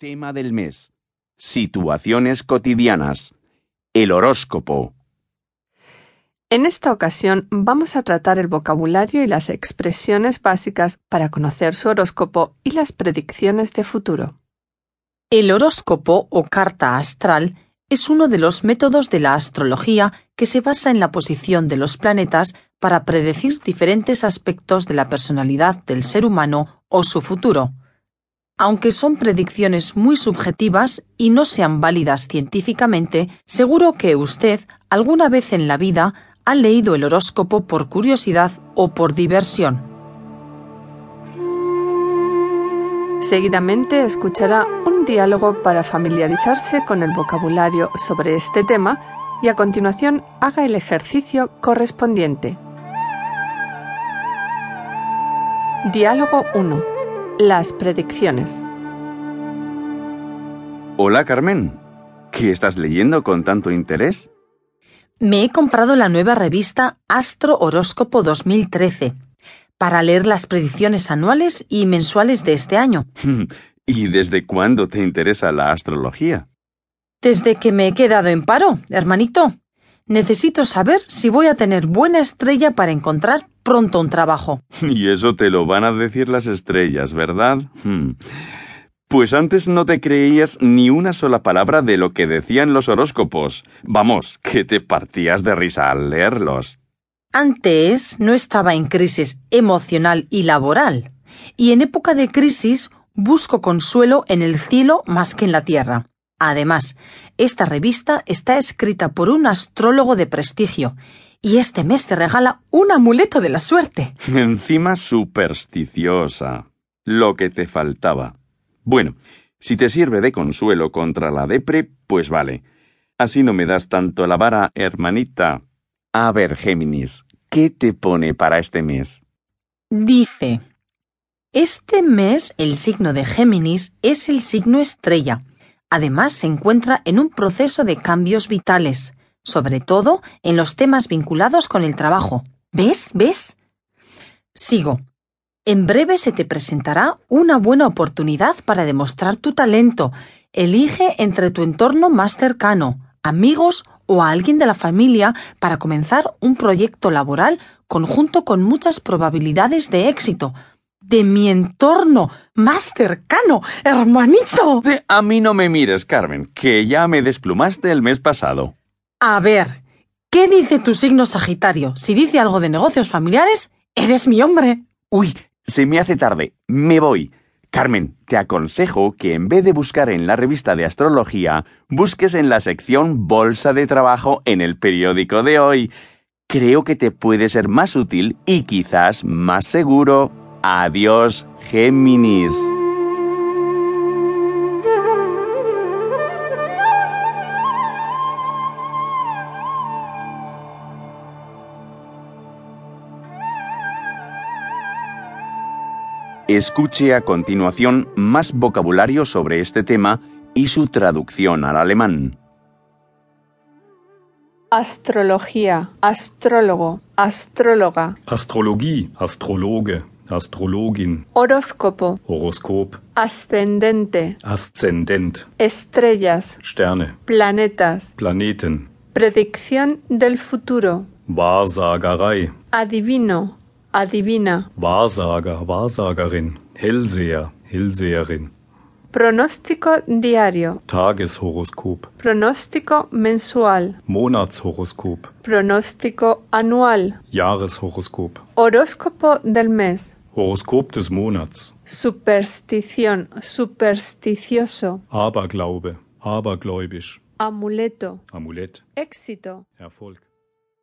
Tema del mes. Situaciones cotidianas. El horóscopo. En esta ocasión vamos a tratar el vocabulario y las expresiones básicas para conocer su horóscopo y las predicciones de futuro. El horóscopo o carta astral es uno de los métodos de la astrología que se basa en la posición de los planetas para predecir diferentes aspectos de la personalidad del ser humano o su futuro. Aunque son predicciones muy subjetivas y no sean válidas científicamente, seguro que usted alguna vez en la vida ha leído el horóscopo por curiosidad o por diversión. Seguidamente escuchará un diálogo para familiarizarse con el vocabulario sobre este tema y a continuación haga el ejercicio correspondiente. Diálogo 1. Las predicciones. Hola Carmen. ¿Qué estás leyendo con tanto interés? Me he comprado la nueva revista Astro Horóscopo 2013 para leer las predicciones anuales y mensuales de este año. ¿Y desde cuándo te interesa la astrología? Desde que me he quedado en paro, hermanito. Necesito saber si voy a tener buena estrella para encontrar pronto un trabajo. Y eso te lo van a decir las estrellas, ¿verdad? Hmm. Pues antes no te creías ni una sola palabra de lo que decían los horóscopos. Vamos, que te partías de risa al leerlos. Antes no estaba en crisis emocional y laboral, y en época de crisis busco consuelo en el cielo más que en la tierra. Además, esta revista está escrita por un astrólogo de prestigio, y este mes te regala un amuleto de la suerte. Encima supersticiosa. Lo que te faltaba. Bueno, si te sirve de consuelo contra la depre, pues vale. Así no me das tanto la vara, hermanita. A ver, Géminis, ¿qué te pone para este mes? Dice, este mes el signo de Géminis es el signo estrella. Además se encuentra en un proceso de cambios vitales, sobre todo en los temas vinculados con el trabajo. ¿Ves? ¿Ves? Sigo. En breve se te presentará una buena oportunidad para demostrar tu talento. Elige entre tu entorno más cercano, amigos o a alguien de la familia para comenzar un proyecto laboral conjunto con muchas probabilidades de éxito. De mi entorno más cercano, hermanito. Sí, a mí no me mires, Carmen, que ya me desplumaste el mes pasado. A ver, ¿qué dice tu signo Sagitario? Si dice algo de negocios familiares, eres mi hombre. Uy, se me hace tarde. Me voy. Carmen, te aconsejo que en vez de buscar en la revista de astrología, busques en la sección Bolsa de Trabajo en el periódico de hoy. Creo que te puede ser más útil y quizás más seguro. Adiós, Géminis. Escuche a continuación más vocabulario sobre este tema y su traducción al alemán. Astrología, astrólogo, astróloga, Astrologie, Astrologe, Astrologin, horóscopo, Horoskop, ascendente, Aszendent, estrellas, Sterne, planetas, Planeten, predicción del futuro, Wahrsagerei, adivino, adivina, Wahrsager, Wahrsagerin, Hellseher, Hellseherin, pronóstico diario, Tageshoroskop, pronóstico mensual, Monatshoroskop, pronóstico anual, Jahreshoroskop, horóscopo del mes, Horoskop des Monats, superstición, supersticioso, Aberglaube, abergläubisch, amuleto, Amulett, éxito. Erfolg.